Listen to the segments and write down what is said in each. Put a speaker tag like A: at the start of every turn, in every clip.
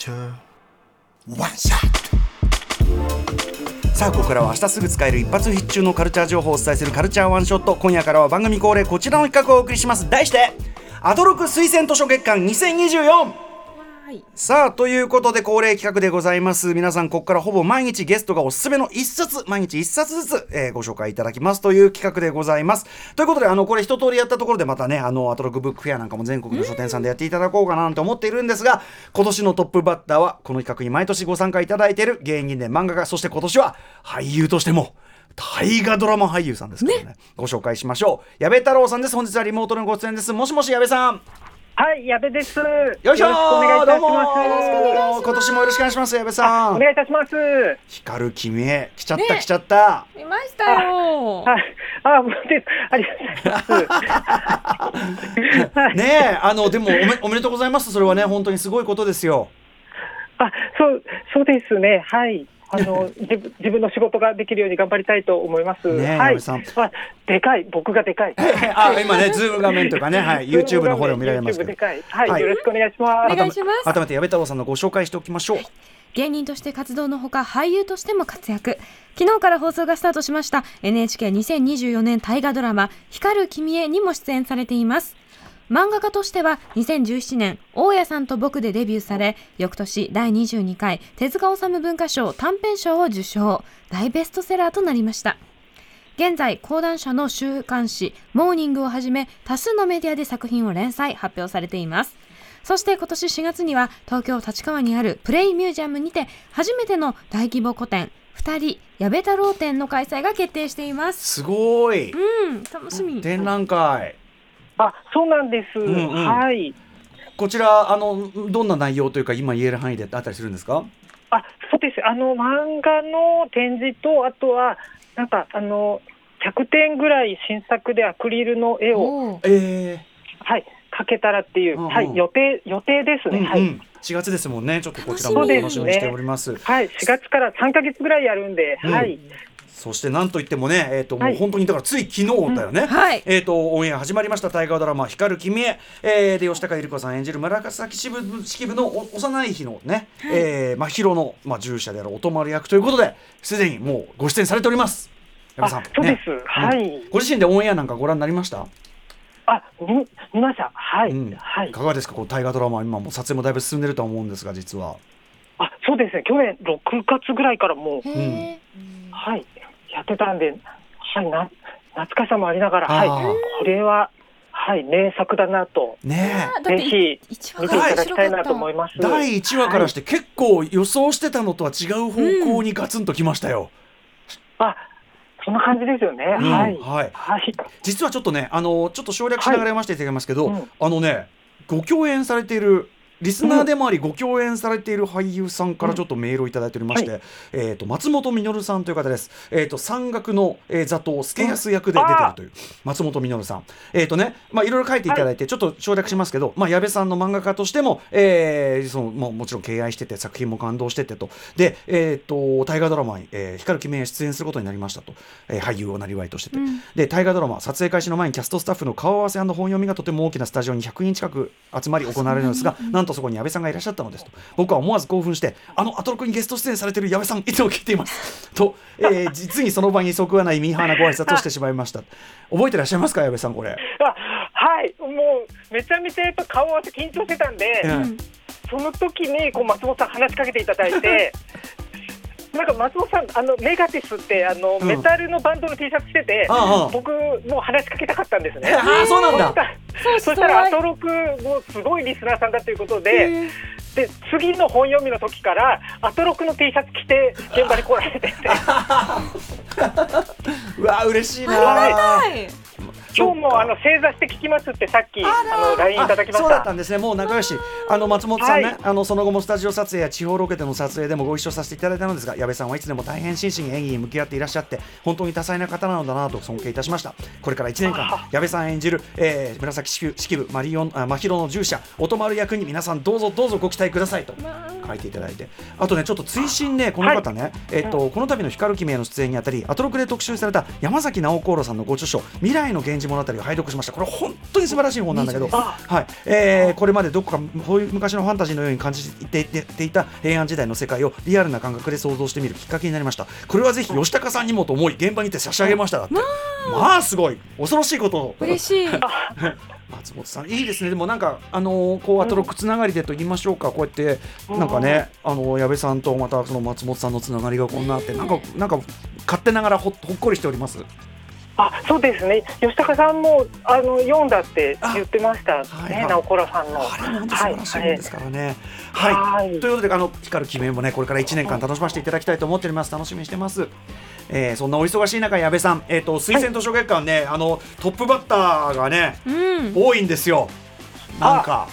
A: culture. One shot.
B: さあここからは明日すぐ使える一発必中のカルチャー情報をお伝えするカルチャーワンショット今夜からは番組恒例こちらの企画をお送りします題してアトロク推薦図書月間2024さあということで恒例企画でございます。皆さんここからほぼ毎日ゲストがおすすめの一冊毎日一冊ずつ、えーご紹介いただきますという企画でございます。ということであのこれ一通りやったところでまたねあのアトロクブックフェアなんかも全国の書店さんでやっていただこうかなと思っているんですが今年のトップバッターはこの企画に毎年ご参加いただいている芸人で漫画家そして今年は俳優としても大河ドラマ俳優さんですからね。ご紹介しましょう。矢部太郎さんです。本日はリモートのご出演です。もしもし矢部さん
C: はい、矢部です。よ
B: よいしょ
C: しくお願いいたし
B: どうも
C: ます。
B: ー今年もよろしくお願いします矢部さん
C: お願いいたします。
B: 光る君へ来ちゃった、
D: ね
B: 来ちゃった
D: いましたよ。
C: はい、あ、もうです。ありがとうございます。は い
B: ねえあのでもおめおめでとうございますそれはね本当にすごいことですよ
C: あ、そう、そうですね。はい。あの、自分、自分の仕事ができるように頑張りたいと思います。
B: ねえ
C: はい。
B: 矢部さん。
C: あ、でかい、僕がでかい。
B: あ今ねズーム画面とかね、はい、YouTube の方でも見られますけ
C: YouTube
B: ど
C: でかい。はい、
B: はい。
C: よろしくお願いします。
D: お願いします。
B: 改めて矢部太郎さんのご紹介しておきましょう。
D: 芸人として活動のほか俳優としても活躍。昨日から放送がスタートしました。NHK2024 年大河ドラマ「光る君へ」にも出演されています漫画家としては2017年大家さんと僕でデビューされ翌年第22回手塚治虫文化賞短編賞を受賞。大ベストセラーとなりました。現在講談社の週刊誌「モーニング」をはじめ多数のメディアで作品を連載発表されています。そして今年4月には東京立川にあるプレイミュージアムにて初めての大規模個展二人矢部太郎展の開催が決定しています。
B: すごい。
D: うん楽しみ。
B: 展覧会
C: あ、そうなんです。
B: んうん
C: はい。
B: こちらあのどんな内容というか今言える範囲であったりするんですか？
C: あ、そうです。あの漫画の展示と、あとは、なんか、あの。100点ぐらい新作でアクリルの絵を、
D: おー
B: え
C: はい、かけたらっていう、
B: うんうん
C: はい、予定、予定です
B: え
C: ね。はい。
B: うんうん4月ですもんねちょっとこちらも
D: 楽しみ
B: 楽しみにしております
C: はい、4月から3ヶ月ぐらいやるんで、
B: うん
C: はい。
B: そしてなんといってもねえっ、とも
C: はい。
B: う本当にだからつい昨日だよね、
D: はい。
B: えー、とオンエア始まりました大河ドラマ「光る君へ」えーで吉高由里子さん演じる紫式部式部のお幼い日のね、えー真宙の、まあ、従者であるお泊まり役ということですでにもうご出演されております。矢部さん
C: あ、そうです。
B: ね。
C: はい。
B: ご自身でオンエアなんかご覧になりました、
C: あ、見、見ました。はい。
B: うん。
C: はい。
B: い。かがですか？こう大河ドラマ今もう撮影もだいぶ進んでるとは思うんですが実は。
C: あ、そうですね。去年6月ぐらいからもう、はい、やってたんで、はい、な、懐かしさもありながら、はい。これは、はい、名作だなと、
B: ね
C: ぜひ見ていただきたいなと思います。
B: え第1話からして結構予想してたのとは違う方向にガツンときましたよ、
C: あ、そんな感じですよね。
B: うん
C: はい。
B: はい
C: はい。
B: 実はちょっとねあのちょっと省略しながら読ませていただきますけど、
C: はいうん
B: あのねご共演されているリスナーでもありご共演されている俳優さんからちょっとメールをいただいておりまして、
C: は
B: えー、と松本実さんという方です、えー、と山岳の、えー、座頭助安役で出てるという松本実さん。えっ、とねまあいろいろ書いていただいてちょっと省略しますけど、まあ、矢部さんの漫画家としても、えーそのももちろん敬愛してて作品も感動しててと。で、えー、と大河ドラマに、えー光る君へ出演することになりましたと、えー俳優をなりわいとしてて、
D: うん。
B: で大河ドラマ撮影開始の前にキャストスタッフの顔合わせ本読みがとても大きなスタジオに100人近く集まり行われるのですがなんとそこに矢部さんがいらっしゃったのですと僕は思わず興奮してあのアトロクにゲスト出演されている矢部さんいつも聞いていますと、えー実にその場に即がないミーハーなご挨拶をしてしまいました覚えてらっしゃいますか矢部さんこれ、
C: あ、はい。もう、めちゃめちゃやっぱ顔合わせ緊張してたんで、
B: うん
C: その時にこう松本さん話しかけていただいて。なんか松本さん、あのメガティスってあの、
B: うん。
C: メタルのバンドの T シャツ着てて、
B: ああ
C: 僕もう話しかけたかったんですね。
B: ああそうなんだ。
C: そしたらアトロクもすごいリスナーさんだということで、で次の本読みの時からアトロクの T シャツ着て現場に来られてて、
B: うわ嬉しいな。
D: はい
C: 今日もあの正座して聞きますってさっきあの LINE いただきまし
B: そうだった
C: た。
B: んですね。もう仲良し。あの松本さんね、
C: はい。
B: あのその後もスタジオ撮影や地方ロケでの撮影でもご一緒させていただいたのですが矢部さんはいつでも大変真摯に演技に向き合っていらっしゃって本当に多彩な方なのだなと尊敬いたしましたこれから1年間
C: あ
B: 矢部さん演じる、えー紫式部マリオンあ真宙の従者お泊まる役に皆さんどうぞどうぞご期待くださいと書いていただいて。あとねちょっと追伸ねこの方ね、えっとこの度の光る君への出演にあたりアトロクで特集された山崎直子郎さんのご著書未来の現源氏物語を拝読しました。これ本当に素晴らしい本なんだけど、はい。えーこれまでどこかこういう昔のファンタジーのように感じていてていた平安時代の世界をリアルな感覚で想像してみるきっかけになりました。これはぜひ吉高さんにもと思い現場にて差し上げました。だってまあすごい。恐ろしいことを。
D: 嬉しい。
B: 松本さんいいですね。でもなんかあのーこうアトロックつながりでと言いましょうか、こうやってなんかね、あの矢部さんとまたその松本さんのつながりがこんなあってなんかなんか勝手ながらほほっこりしております
C: あそうですね。吉高さんもあの読んだって言ってました
B: はいはい。
C: さんの。
B: あれも本当素晴らしいもんですからね。はい、
C: はい。
B: ということであの光る記名もねこれから1年間楽しませていただきたいと思っております。楽しみにしてます。えー、そんなお忙しい中矢部さん、えー、と推薦図書月間ね、あのトップバッターがね
D: うん。
B: 多いんですよ。なんか。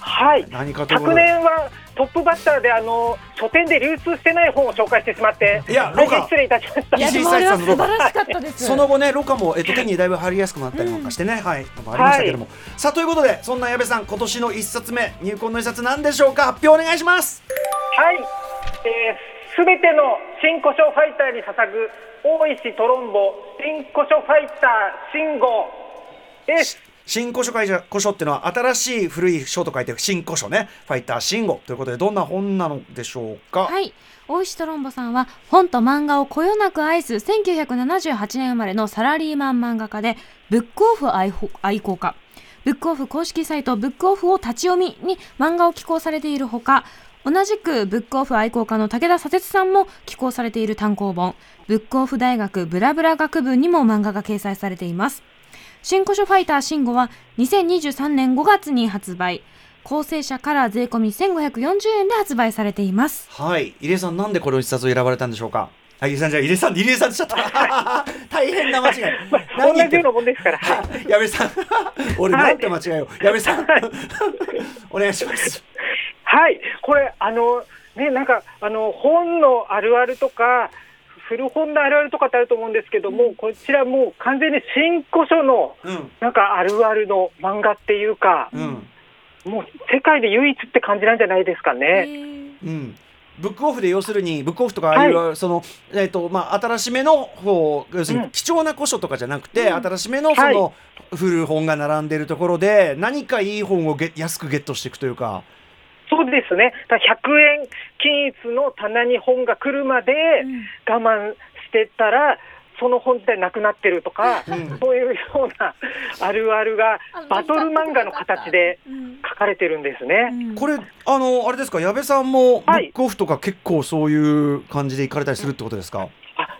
C: はい。
B: 何か
C: 昨
B: で。
C: 年はトップバッターであの書店で流通してない本を紹介してしまって
B: いやロカ。
C: 失礼いたしました。
D: いやでもあれは素晴らしかったです。
B: その後ね、ロカも、えっと、手にだいぶ貼りやすくなったりなんかしてね、はい、なんかありましたけども、さあということで、そんな矢部さん、今年の一冊目、入魂の一冊、なんでしょうか、発表お願いします。
C: はい、えー、全ての新古書ファイターに捧ぐ大石トロンボ新古書ファイター信号です
B: 新古書会社古書っていうのは新しい古い書と書いて新古書ねファイター新語ということでどんな本なのでしょうか、
D: はい。大石トロンボさんは本と漫画をこよなく愛す1978年生まれのサラリーマン漫画家でブックオフ愛好愛好家。ブックオフ公式サイトブックオフを立ち読みに漫画を寄稿されているほか、同じくブックオフ愛好家の武田砂鉄さんも寄稿されている単行本、ブックオフ大学ブラブラ学部にも漫画が掲載されています。新古書ファイター新語は2023年5月に発売。構成者から税込み1540円で発売されています。
B: はい。入江さんなんでこの一冊を選ばれたんでしょうか？あ入江さんじゃあ入江さん入江さんしちゃった 大変な間違い。何言って
C: 同じようなもんですから、はい。
B: 矢部さん。俺なんて間違いよ矢部さん。お願いします。
C: はい、これあのねなんかあの本のあるあるとか古本のあるあるとかってあると思うんですけども、こちらもう完全に新古書の
B: うん。
C: なんかあるあるの漫画っていうか、
B: うん。
C: もう世界で唯一って感じなんじゃないですかね。
B: うん。ブックオフで要するにブックオフとかああいう、そのえっ、とまあ新しめの方要するに
C: うん。
B: 貴重な古書とかじゃなくて、新しめのその、古本が並んでいるところで何かいい本をゲ安くゲットしていくというか。
C: そうですね。だから100円均一の棚に本が来るまで我慢してたら、その本自体なくなってるとか、
B: うん
C: そういうようなあるあるがバトル漫画の形で
D: うん
C: 書かれてるんですね。
B: これあのあれですか？矢部さんもブ
C: はい
B: ックオフとか結構そういう感じで行かれたりするってことですか？
C: あ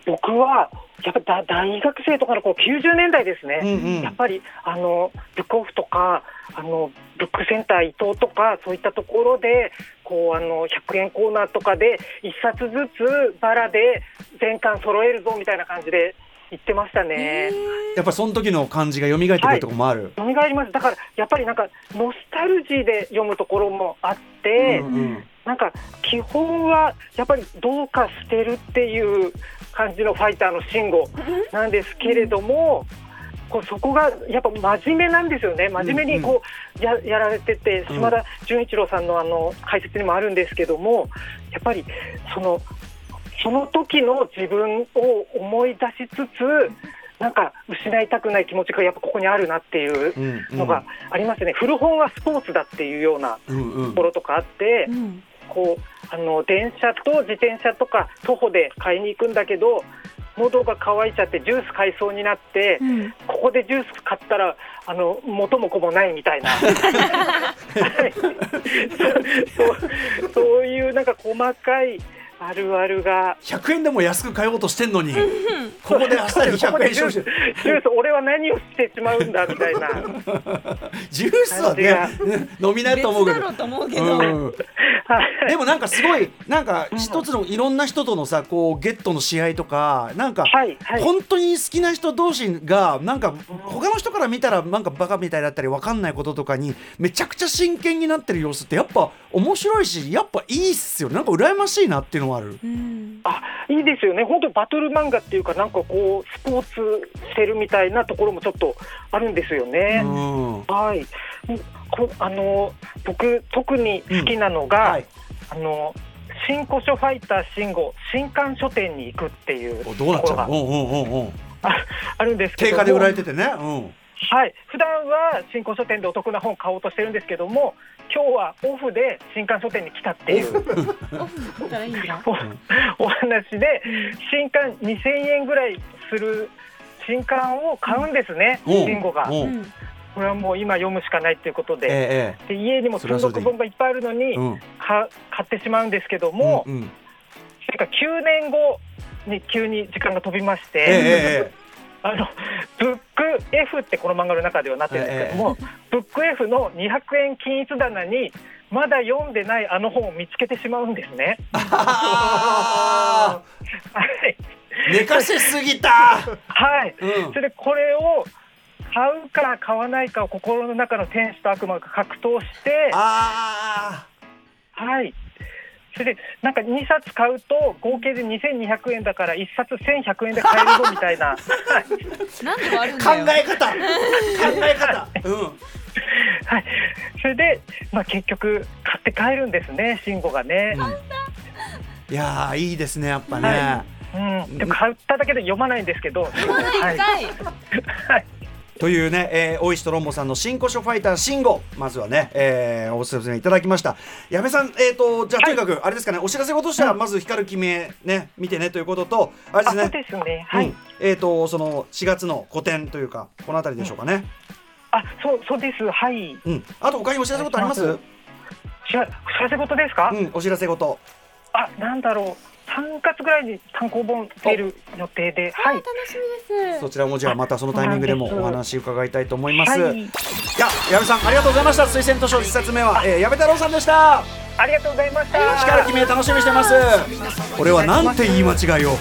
C: 僕はやっぱだ大学生とかのこう90年代ですね、
B: うんうん。
C: やっぱりあのブックオフとかあのブックセンター伊藤とかそういったところでこうあの100円コーナーとかで1冊ずつバラで全巻揃えるぞみたいな感じで言ってましたね。
B: やっぱその時の感じが蘇ってくるところもある。
C: 蘇ります。だからやっぱりなんかノスタルジーで読むところもあって、
B: うんうん
C: なんか基本はやっぱりどうかしてるっていう感じのファイターの信号なんですけれども、こうそこがやっぱ真面目なんですよね、真面目にこうややられてて、
B: うん。
C: 島田純一郎さんのあの解説にもあるんですけども、やっぱりそのその時の自分を思い出しつつ、なんか失いたくない気持ちがやっぱここにあるなっていう
B: うんうん。
C: のがありますね、古本はスポーツだっていうような
B: うんうん。
C: ところとかあって。
D: うん
C: こうあの電車と自転車とか徒歩で買いに行くんだけど喉が渇いちゃってジュース買いそうになって、
D: うん。
C: ここでジュース買ったらあの元も子もないみたいな。は いそうそういうなんか細かいあるあるが。
B: 100円でも安く買おうとしてんのにここであっさり100
C: ここで
B: 円消費。
C: ジュースジュース俺は何をしてしまうんだみたいな。
B: ジュースはね飲みないと思うけど。
D: 別だろうと思うけど、
B: うん。
C: はい
B: でもなんかすごい なんか一つのいろんな人とのさこうゲットの試合とかなんか
C: はいはい。
B: 本当に好きな人同士がなんか他の人から見たらなんかバカみたいだったり分かんないこととかにめちゃくちゃ真剣になってる様子ってやっぱ面白いしやっぱいいっすよなんか羨ましいなっていうのもある。
D: うん。
C: あいいですよね、本当、バトル漫画っていうか、なんかこう、スポーツしてるみたいなところもちょっとあるんですよね。
B: うん。
C: はい、こあの僕、特に好きなのが、
B: はい。
C: あの新古書ファイター新語新刊書店に行くっていうところがああるんですけど。も
B: 定価で売られててね。うん。
C: はい、普段は新刊書店でお得な本買おうとしてるんですけども今日はオフで新刊書店に来たっていうお お話で新刊2000円ぐらいする新刊を買うんですね、
B: うん。
C: 慎吾が。これはもう今読むしかないということで
B: ええ
C: で家にも積読本がいっぱいあるのに
B: ええうん。
C: か買ってしまうんですけども、
B: うんうん。
C: それから9年後に急に時間が飛びまして。
B: ええええ
C: あのブック F ってこの漫画の中ではなってるんですけども、ブック F の200円均一棚にまだ読んでないあの本を見つけてしまうんですね。
B: 寝かせすぎた。
C: はい、
B: うん。
C: それでこれを買うか買わないかを心の中の天使と悪魔が格闘して、
B: あ
C: はい。それでなんか2冊買うと合計で2200円だから1冊1100円で買えるぞみたいな、
B: 考え方。考え方。うん
C: はい、それで、まあ、結局買って帰るんですね慎吾がね。
B: いやーいいですねやっぱね、
C: はうん、でも買っただけで読まないんですけど、はい、はい、
B: というね、えー、大石とロンボさんの新古書ファイターシンゴまずはね、えー、おすすめいただきました。矢部さんえっ、ー、とじゃあとにかくあれですかね、お知らせ事としてはまず光る君へね見てねということとあれですね
C: あそうですね、はい、
B: うん、えっ、ー、とその4月の個展というかこのあたりでしょうかね、
C: あそうそうです、はい、
B: うん。あと他にお知らせ事あります？
C: お知らせ事ですか、
B: うんお知らせ事。
C: あなんだろう、3月ぐらいに単行本出る予定で、はい。
D: 楽、しみです。
B: そちらもじゃあまたそのタイミングでもお話伺いたいと思います、
C: はい。
B: い、や矢部さんありがとうございました。推薦図書1冊目は、えー、矢部太郎さんでした。
C: ありがとうございました。
B: 光る君へ楽しみにしてます。これはなんて言い間違いを